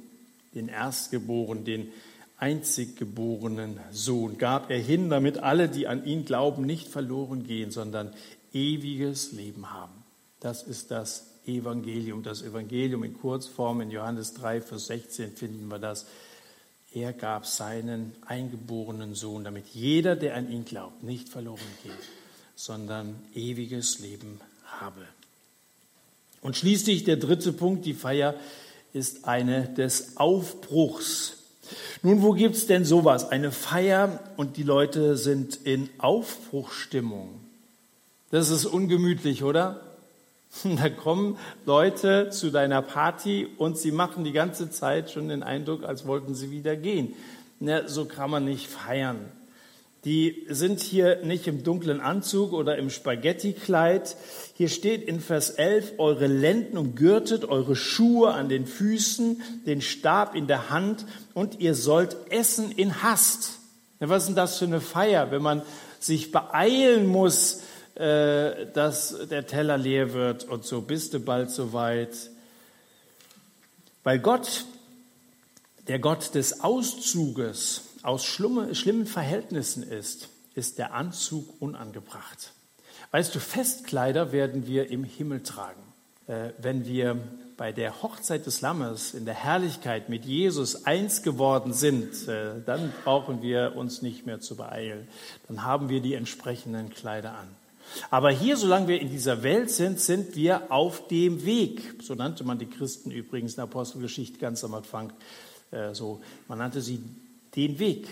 den Erstgeborenen, den einzig geborenen Sohn, gab er hin, damit alle, die an ihn glauben, nicht verloren gehen, sondern ewiges Leben haben. Das ist das Evangelium. Das Evangelium in Kurzform in Johannes 3, Vers 16 finden wir das. Er gab seinen eingeborenen Sohn, damit jeder, der an ihn glaubt, nicht verloren geht, sondern ewiges Leben habe. Und schließlich der dritte Punkt, die Feier ist eine des Aufbruchs. Nun, wo gibt es denn sowas? Eine Feier und die Leute sind in Aufbruchstimmung. Das ist ungemütlich, oder? [laughs] Da kommen Leute zu deiner Party und sie machen die ganze Zeit schon den Eindruck, als wollten sie wieder gehen. Na, so kann man nicht feiern. Die sind hier nicht im dunklen Anzug oder im Spaghetti-Kleid. Hier steht in Vers 11, eure Lenden umgürtet, eure Schuhe an den Füßen, den Stab in der Hand und ihr sollt essen in Hast. Was ist denn das für eine Feier, wenn man sich beeilen muss, äh, dass der Teller leer wird und so bist du bald soweit. Weil Gott, der Gott des Auszuges, aus schlimmen Verhältnissen ist, ist der Anzug unangebracht. Weißt du, Festkleider werden wir im Himmel tragen. Äh, wenn wir bei der Hochzeit des Lammes in der Herrlichkeit mit Jesus eins geworden sind, äh, dann brauchen wir uns nicht mehr zu beeilen. Dann haben wir die entsprechenden Kleider an. Aber hier, solange wir in dieser Welt sind, sind wir auf dem Weg. So nannte man die Christen übrigens in der Apostelgeschichte ganz am Anfang. Äh, so, man nannte sie den Weg.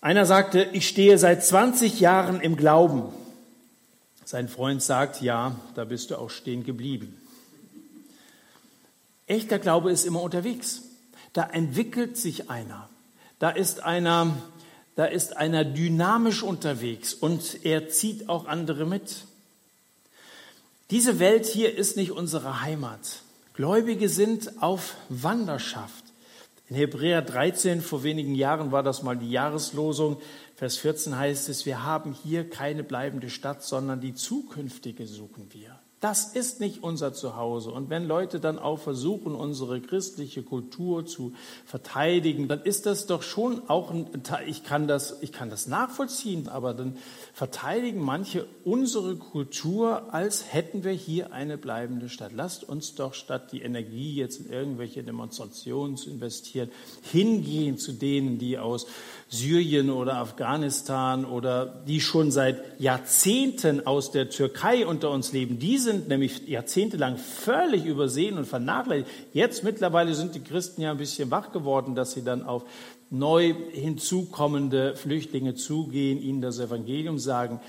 Einer sagte, ich stehe seit 20 Jahren im Glauben. Sein Freund sagt, ja, da bist du auch stehen geblieben. Echter Glaube ist immer unterwegs. Da entwickelt sich einer. Da ist einer, da ist einer dynamisch unterwegs und er zieht auch andere mit. Diese Welt hier ist nicht unsere Heimat. Gläubige sind auf Wanderschaft. In Hebräer 13 vor wenigen Jahren war das mal die Jahreslosung. Vers 14 heißt es, wir haben hier keine bleibende Stadt, sondern die zukünftige suchen wir. Das ist nicht unser Zuhause. Und wenn Leute dann auch versuchen, unsere christliche Kultur zu verteidigen, dann ist das doch schon auch ein Teil, ich kann das, ich kann das nachvollziehen, aber dann verteidigen manche unsere Kultur, als hätten wir hier eine bleibende Stadt. Lasst uns doch statt die Energie jetzt in irgendwelche Demonstrationen zu investieren, hingehen zu denen, die aus Syrien oder Afghanistan oder die schon seit Jahrzehnten aus der Türkei unter uns leben. Die sind nämlich jahrzehntelang völlig übersehen und vernachlässigt. Jetzt mittlerweile sind die Christen ja ein bisschen wach geworden, dass sie dann auf neu hinzukommende Flüchtlinge zugehen, ihnen das Evangelium sagen.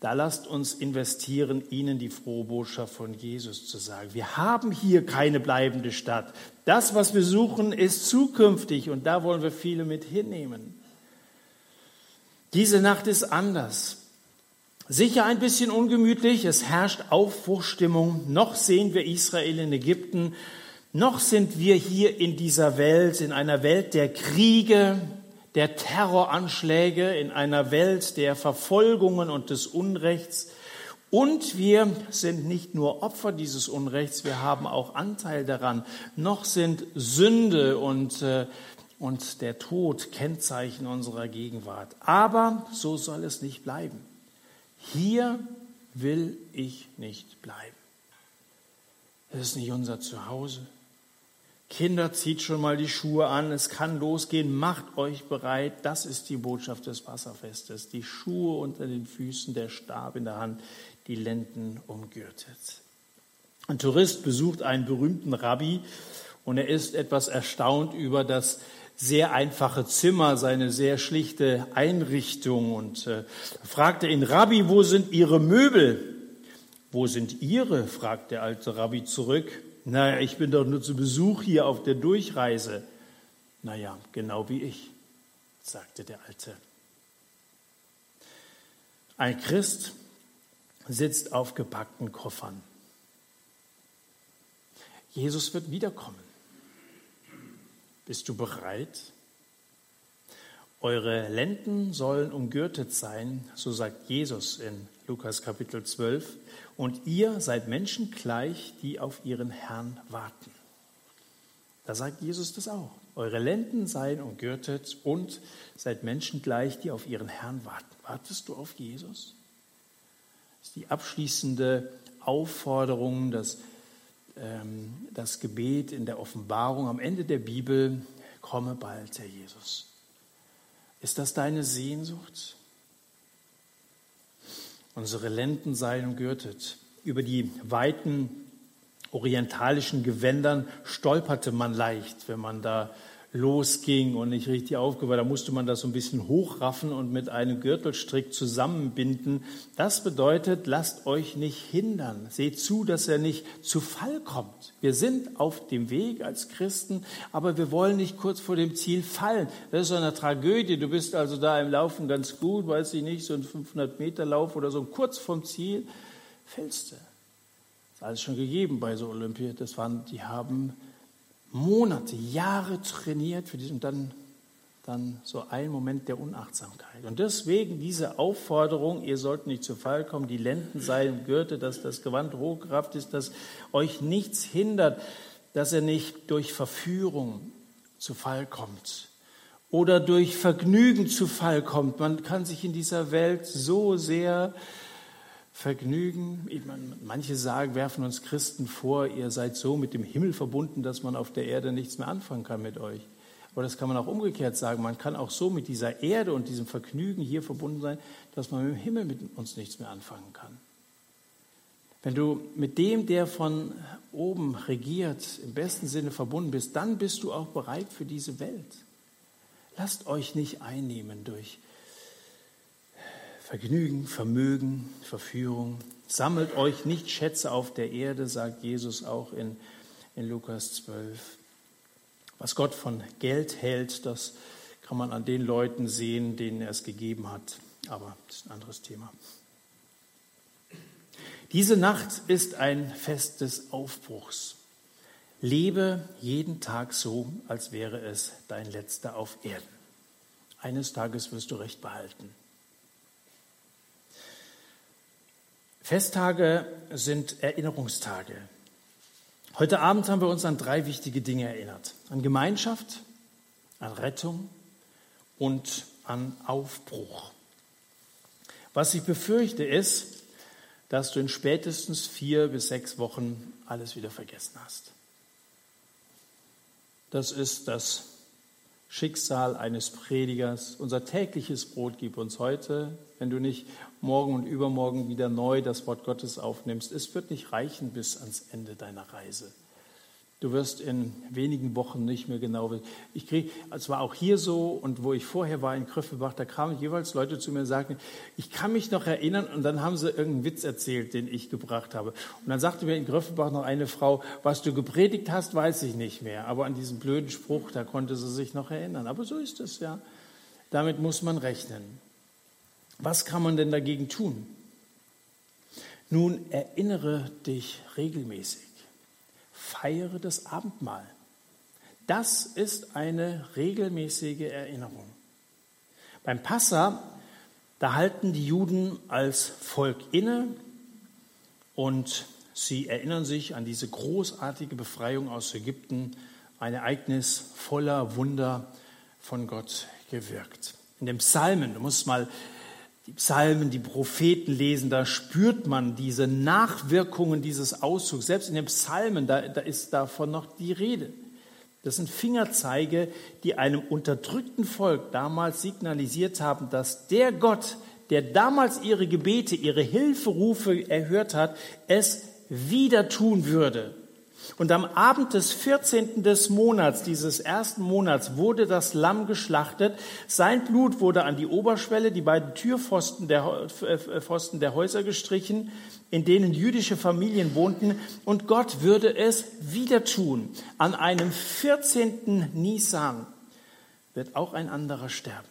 Da lasst uns investieren, ihnen die frohe Botschaft von Jesus zu sagen. Wir haben hier keine bleibende Stadt. Das, was wir suchen, ist zukünftig und da wollen wir viele mit hinnehmen. Diese Nacht ist anders. Sicher ein bisschen ungemütlich, es herrscht Aufbruchstimmung. Noch sehen wir Israel in Ägypten, noch sind wir hier in dieser Welt, in einer Welt der Kriege, der Terroranschläge, in einer Welt der Verfolgungen und des Unrechts. Und wir sind nicht nur Opfer dieses Unrechts, wir haben auch Anteil daran. Noch sind Sünde und äh, und der Tod Kennzeichen unserer Gegenwart. Aber so soll es nicht bleiben. Hier will ich nicht bleiben. Es ist nicht unser Zuhause. Kinder, zieht schon mal die Schuhe an, es kann losgehen, macht euch bereit. Das ist die Botschaft des Wasserfestes. Die Schuhe unter den Füßen, der Stab in der Hand, die Lenden umgürtet. Ein Tourist besucht einen berühmten Rabbi und er ist etwas erstaunt über das sehr einfache Zimmer, seine sehr schlichte Einrichtung und äh, fragte ihn, Rabbi, wo sind Ihre Möbel? Wo sind Ihre? fragt der alte Rabbi zurück. Naja, ich bin doch nur zu Besuch hier auf der Durchreise. Naja, genau wie ich, sagte der Alte. Ein Christ sitzt auf gepackten Koffern. Jesus wird wiederkommen. Bist du bereit? Eure Lenden sollen umgürtet sein, so sagt Jesus in Lukas Kapitel 12, und ihr seid Menschen gleich, die auf ihren Herrn warten. Da sagt Jesus das auch. Eure Lenden seien umgürtet und seid Menschen gleich, die auf ihren Herrn warten. Wartest du auf Jesus? Das ist die abschließende Aufforderung, dass ähm, das Gebet in der Offenbarung am Ende der Bibel, komme bald, Herr Jesus. Ist das deine Sehnsucht? Unsere Lenden seien umgürtet. Über die weiten orientalischen Gewändern stolperte man leicht, wenn man da losging und nicht richtig aufgehört. Da musste man das so ein bisschen hochraffen und mit einem Gürtelstrick zusammenbinden. Das bedeutet, lasst euch nicht hindern. Seht zu, dass er nicht zu Fall kommt. Wir sind auf dem Weg als Christen, aber wir wollen nicht kurz vor dem Ziel fallen. Das ist so eine Tragödie. Du bist also da im Laufen ganz gut, weiß ich nicht, so ein 500 Meter Lauf oder so, kurz vom Ziel fällst du. Das ist alles schon gegeben bei so Olympia. Das waren, die haben Monate, Jahre trainiert für diesen und dann, dann so ein Moment der Unachtsamkeit. Und deswegen diese Aufforderung, ihr sollt nicht zu Fall kommen, die Lenden seien Gürtel, dass das Gewand hochkraft ist, dass euch nichts hindert, dass er nicht durch Verführung zu Fall kommt oder durch Vergnügen zu Fall kommt. Man kann sich in dieser Welt so sehr Vergnügen. Manche sagen, werfen uns Christen vor, ihr seid so mit dem Himmel verbunden, dass man auf der Erde nichts mehr anfangen kann mit euch. Aber das kann man auch umgekehrt sagen. Man kann auch so mit dieser Erde und diesem Vergnügen hier verbunden sein, dass man mit dem Himmel mit uns nichts mehr anfangen kann. Wenn du mit dem, der von oben regiert, im besten Sinne verbunden bist, dann bist du auch bereit für diese Welt. Lasst euch nicht einnehmen durch Vergnügen, Vermögen, Verführung. Sammelt euch nicht Schätze auf der Erde, sagt Jesus auch in, in Lukas 12. Was Gott von Geld hält, das kann man an den Leuten sehen, denen er es gegeben hat. Aber das ist ein anderes Thema. Diese Nacht ist ein Fest des Aufbruchs. Lebe jeden Tag so, als wäre es dein letzter auf Erden. Eines Tages wirst du Recht behalten. Festtage sind Erinnerungstage. Heute Abend haben wir uns an drei wichtige Dinge erinnert. An Gemeinschaft, an Rettung und an Aufbruch. Was ich befürchte ist, dass du in spätestens vier bis sechs Wochen alles wieder vergessen hast. Das ist das Schicksal eines Predigers. Unser tägliches Brot gib uns heute, wenn du nicht morgen und übermorgen wieder neu das Wort Gottes aufnimmst. Es wird nicht reichen bis ans Ende deiner Reise. Du wirst in wenigen Wochen nicht mehr genau wissen. Ich kriege, es war auch hier so und wo ich vorher war in Kröffelbach, da kamen jeweils Leute zu mir und sagten, ich kann mich noch erinnern und dann haben sie irgendeinen Witz erzählt, den ich gebracht habe. Und dann sagte mir in Kröffelbach noch eine Frau, was du gepredigt hast, weiß ich nicht mehr. Aber an diesen blöden Spruch, da konnte sie sich noch erinnern. Aber so ist es, ja. Damit muss man rechnen. Was kann man denn dagegen tun? Nun erinnere dich regelmäßig feiere das Abendmahl. Das ist eine regelmäßige Erinnerung. Beim Passa, da halten die Juden als Volk inne und sie erinnern sich an diese großartige Befreiung aus Ägypten, ein Ereignis voller Wunder von Gott gewirkt. In den Psalmen, du musst mal die Psalmen, die Propheten lesen, da spürt man diese Nachwirkungen dieses Auszugs. Selbst in den Psalmen, da, da ist davon noch die Rede. Das sind Fingerzeige, die einem unterdrückten Volk damals signalisiert haben, dass der Gott, der damals ihre Gebete, ihre Hilferufe erhört hat, es wieder tun würde. Und am Abend des 14. des Monats, dieses ersten Monats, wurde das Lamm geschlachtet. Sein Blut wurde an die Oberschwelle, die beiden Türpfosten der, äh, Pfosten der Häuser gestrichen, in denen jüdische Familien wohnten. Und Gott würde es wieder tun. An einem 14. Nisan wird auch ein anderer sterben.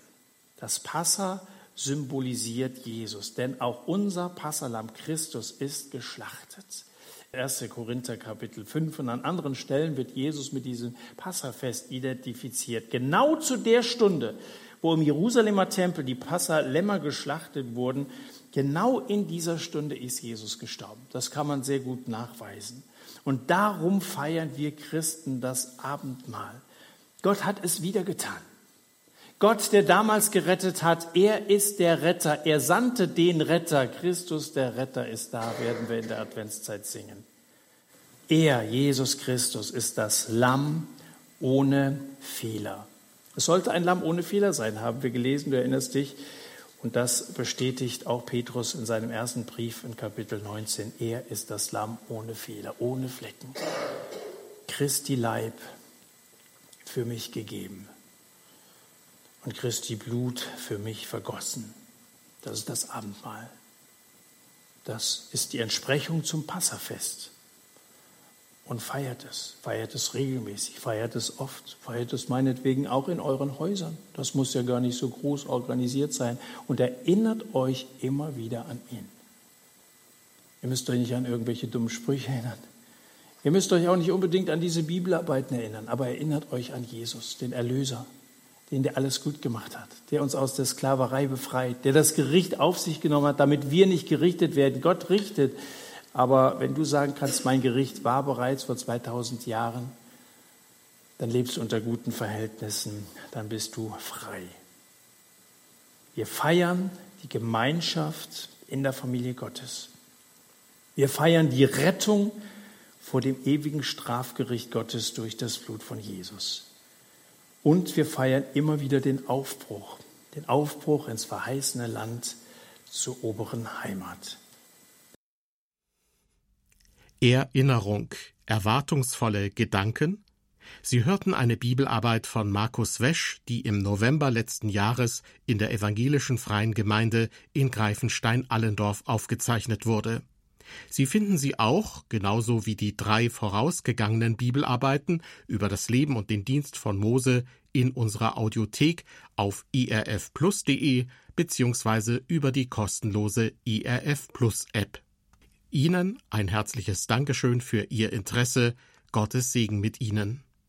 Das Passa symbolisiert Jesus, denn auch unser Passalam Christus ist geschlachtet. 1. Korinther Kapitel 5 und an anderen Stellen wird Jesus mit diesem Passafest identifiziert. Genau zu der Stunde, wo im Jerusalemer Tempel die Passalämmer geschlachtet wurden, genau in dieser Stunde ist Jesus gestorben. Das kann man sehr gut nachweisen. Und darum feiern wir Christen das Abendmahl. Gott hat es wieder getan. Gott, der damals gerettet hat, er ist der Retter. Er sandte den Retter. Christus, der Retter, ist da, werden wir in der Adventszeit singen. Er, Jesus Christus, ist das Lamm ohne Fehler. Es sollte ein Lamm ohne Fehler sein, haben wir gelesen, du erinnerst dich. Und das bestätigt auch Petrus in seinem ersten Brief in Kapitel 19. Er ist das Lamm ohne Fehler, ohne Flecken. Christi Leib für mich gegeben und Christi Blut für mich vergossen. Das ist das Abendmahl. Das ist die Entsprechung zum Passafest. Und feiert es, feiert es regelmäßig, feiert es oft, feiert es meinetwegen auch in euren Häusern. Das muss ja gar nicht so groß organisiert sein. Und erinnert euch immer wieder an ihn. Ihr müsst euch nicht an irgendwelche dummen Sprüche erinnern. Ihr müsst euch auch nicht unbedingt an diese Bibelarbeiten erinnern, aber erinnert euch an Jesus, den Erlöser, den der alles gut gemacht hat, der uns aus der Sklaverei befreit, der das Gericht auf sich genommen hat, damit wir nicht gerichtet werden. Gott richtet. Aber wenn du sagen kannst, mein Gericht war bereits vor 2000 Jahren, dann lebst du unter guten Verhältnissen, dann bist du frei. Wir feiern die Gemeinschaft in der Familie Gottes. Wir feiern die Rettung vor dem ewigen Strafgericht Gottes durch das Blut von Jesus. Und wir feiern immer wieder den Aufbruch, den Aufbruch ins verheißene Land zur oberen Heimat. Erinnerung, erwartungsvolle Gedanken? Sie hörten eine Bibelarbeit von Markus Wesch, die im November letzten Jahres in der evangelischen Freien Gemeinde in Greifenstein-Allendorf aufgezeichnet wurde. Sie finden sie auch, genauso wie die drei vorausgegangenen Bibelarbeiten über das Leben und den Dienst von Mose, in unserer Audiothek auf irfplus.de beziehungsweise über die kostenlose IRF Plus App. Ihnen ein herzliches Dankeschön für Ihr Interesse. Gottes Segen mit Ihnen.